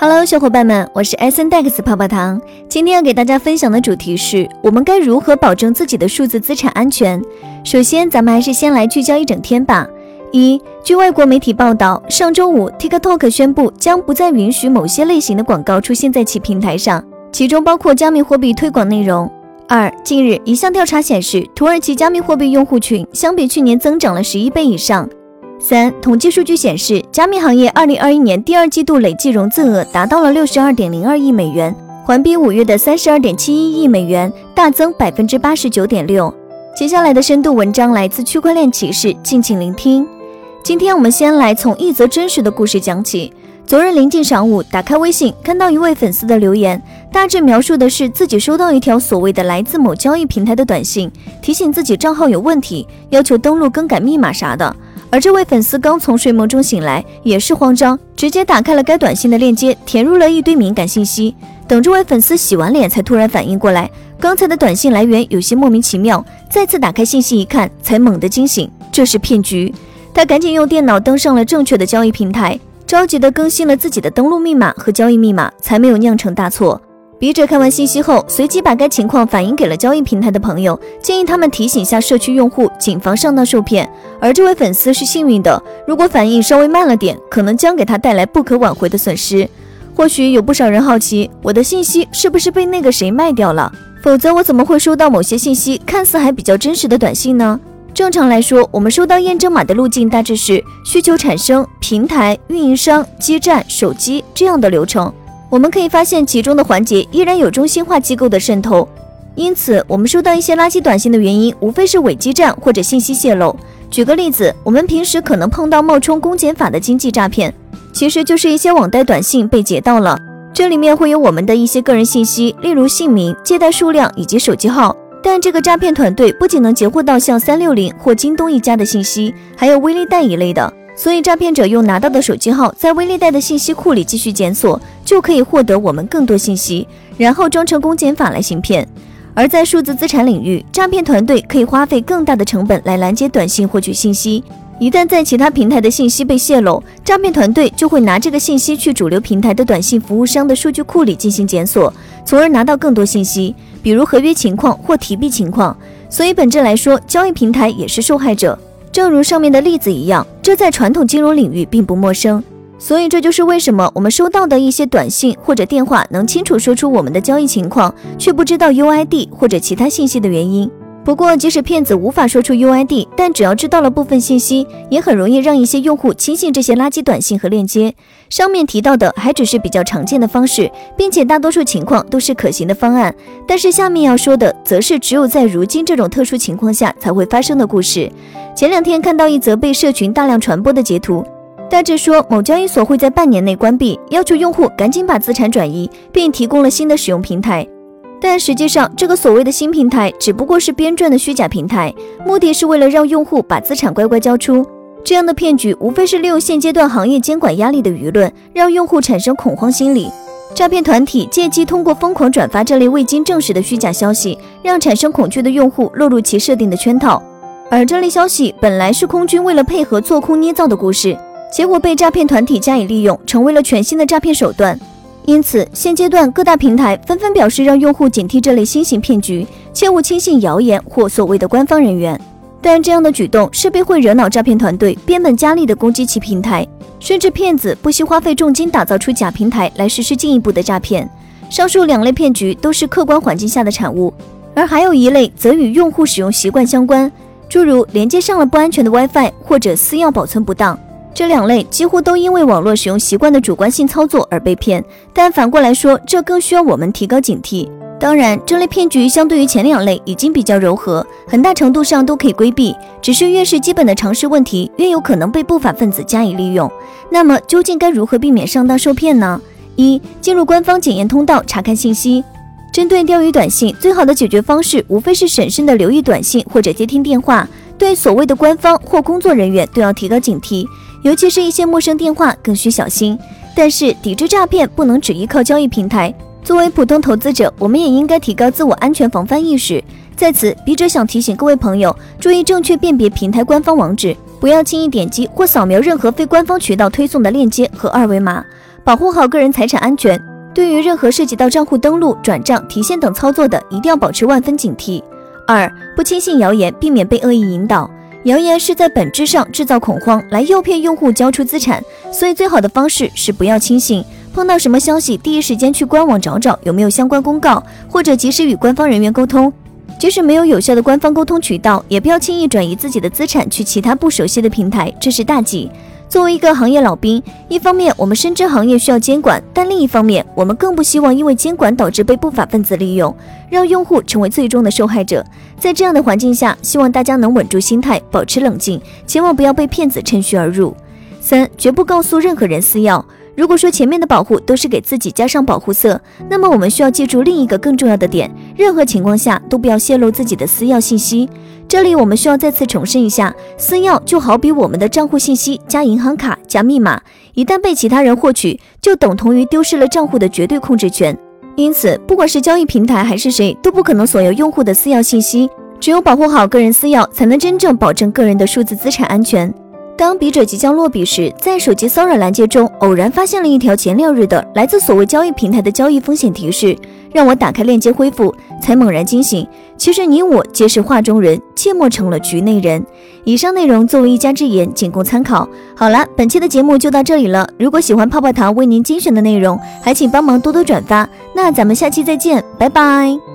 Hello，小伙伴们，我是 S N Dex 泡泡糖。今天要给大家分享的主题是我们该如何保证自己的数字资产安全。首先，咱们还是先来聚焦一整天吧。一，据外国媒体报道，上周五 TikTok 宣布将不再允许某些类型的广告出现在其平台上，其中包括加密货币推广内容。二，近日一项调查显示，土耳其加密货币用户群相比去年增长了十一倍以上。三，统计数据显示，加密行业二零二一年第二季度累计融资额达到了六十二点零二亿美元，环比五月的三十二点七一亿美元大增百分之八十九点六。接下来的深度文章来自区块链启示，敬请聆听。今天我们先来从一则真实的故事讲起。昨日临近晌午，打开微信，看到一位粉丝的留言，大致描述的是自己收到一条所谓的来自某交易平台的短信，提醒自己账号有问题，要求登录更改密码啥的。而这位粉丝刚从睡梦中醒来，也是慌张，直接打开了该短信的链接，填入了一堆敏感信息。等这位粉丝洗完脸，才突然反应过来，刚才的短信来源有些莫名其妙。再次打开信息一看，才猛地惊醒，这是骗局。他赶紧用电脑登上了正确的交易平台，着急地更新了自己的登录密码和交易密码，才没有酿成大错。笔者看完信息后，随即把该情况反映给了交易平台的朋友，建议他们提醒下社区用户，谨防上当受骗。而这位粉丝是幸运的，如果反应稍微慢了点，可能将给他带来不可挽回的损失。或许有不少人好奇，我的信息是不是被那个谁卖掉了？否则我怎么会收到某些信息看似还比较真实的短信呢？正常来说，我们收到验证码的路径大致是需求产生、平台、运营商、基站、手机这样的流程。我们可以发现，其中的环节依然有中心化机构的渗透，因此我们收到一些垃圾短信的原因，无非是伪基站或者信息泄露。举个例子，我们平时可能碰到冒充公检法的经济诈骗，其实就是一些网贷短信被截到了，这里面会有我们的一些个人信息，例如姓名、借贷数量以及手机号。但这个诈骗团队不仅能截获到像三六零或京东一家的信息，还有微粒贷一类的。所以，诈骗者用拿到的手机号，在微粒贷的信息库里继续检索，就可以获得我们更多信息，然后装成公检法来行骗。而在数字资产领域，诈骗团队可以花费更大的成本来拦截短信获取信息。一旦在其他平台的信息被泄露，诈骗团队就会拿这个信息去主流平台的短信服务商的数据库里进行检索，从而拿到更多信息，比如合约情况或提币情况。所以，本质来说，交易平台也是受害者。正如上面的例子一样，这在传统金融领域并不陌生，所以这就是为什么我们收到的一些短信或者电话能清楚说出我们的交易情况，却不知道 UID 或者其他信息的原因。不过，即使骗子无法说出 UID，但只要知道了部分信息，也很容易让一些用户轻信这些垃圾短信和链接。上面提到的还只是比较常见的方式，并且大多数情况都是可行的方案。但是下面要说的，则是只有在如今这种特殊情况下才会发生的故事。前两天看到一则被社群大量传播的截图，大致说某交易所会在半年内关闭，要求用户赶紧把资产转移，并提供了新的使用平台。但实际上，这个所谓的新平台只不过是编撰的虚假平台，目的是为了让用户把资产乖乖交出。这样的骗局无非是利用现阶段行业监管压力的舆论，让用户产生恐慌心理。诈骗团体借机通过疯狂转发这类未经证实的虚假消息，让产生恐惧的用户落入其设定的圈套。而这类消息本来是空军为了配合做空捏造的故事，结果被诈骗团体加以利用，成为了全新的诈骗手段。因此，现阶段各大平台纷纷表示让用户警惕这类新型骗局，切勿轻信谣言或所谓的官方人员。但这样的举动势必会惹恼诈骗团队，变本加厉地攻击其平台，甚至骗子不惜花费重金打造出假平台来实施进一步的诈骗。上述两类骗局都是客观环境下的产物，而还有一类则与用户使用习惯相关。诸如连接上了不安全的 WiFi 或者私钥保存不当，这两类几乎都因为网络使用习惯的主观性操作而被骗。但反过来说，这更需要我们提高警惕。当然，这类骗局相对于前两类已经比较柔和，很大程度上都可以规避。只是越是基本的常识问题，越有可能被不法分子加以利用。那么，究竟该如何避免上当受骗呢？一、进入官方检验通道查看信息。针对钓鱼短信，最好的解决方式无非是审慎的留意短信或者接听电话，对所谓的官方或工作人员都要提高警惕，尤其是一些陌生电话更需小心。但是抵制诈骗不能只依靠交易平台，作为普通投资者，我们也应该提高自我安全防范意识。在此，笔者想提醒各位朋友，注意正确辨别平台官方网址，不要轻易点击或扫描任何非官方渠道推送的链接和二维码。保护好个人财产安全。对于任何涉及到账户登录、转账、提现等操作的，一定要保持万分警惕。二、不轻信谣言，避免被恶意引导。谣言是在本质上制造恐慌，来诱骗用户交出资产，所以最好的方式是不要轻信。碰到什么消息，第一时间去官网找找有没有相关公告，或者及时与官方人员沟通。即使没有有效的官方沟通渠道，也不要轻易转移自己的资产去其他不熟悉的平台，这是大忌。作为一个行业老兵，一方面我们深知行业需要监管，但另一方面我们更不希望因为监管导致被不法分子利用，让用户成为最终的受害者。在这样的环境下，希望大家能稳住心态，保持冷静，千万不要被骗子趁虚而入。三，绝不告诉任何人私钥。如果说前面的保护都是给自己加上保护色，那么我们需要记住另一个更重要的点：任何情况下都不要泄露自己的私钥信息。这里我们需要再次重申一下，私钥就好比我们的账户信息加银行卡加密码，一旦被其他人获取，就等同于丢失了账户的绝对控制权。因此，不管是交易平台还是谁，都不可能索要用户的私钥信息。只有保护好个人私钥，才能真正保证个人的数字资产安全。当笔者即将落笔时，在手机骚扰拦截中偶然发现了一条前六日的来自所谓交易平台的交易风险提示，让我打开链接恢复，才猛然惊醒。其实你我皆是画中人，切莫成了局内人。以上内容作为一家之言，仅供参考。好了，本期的节目就到这里了。如果喜欢泡泡糖为您精选的内容，还请帮忙多多转发。那咱们下期再见，拜拜。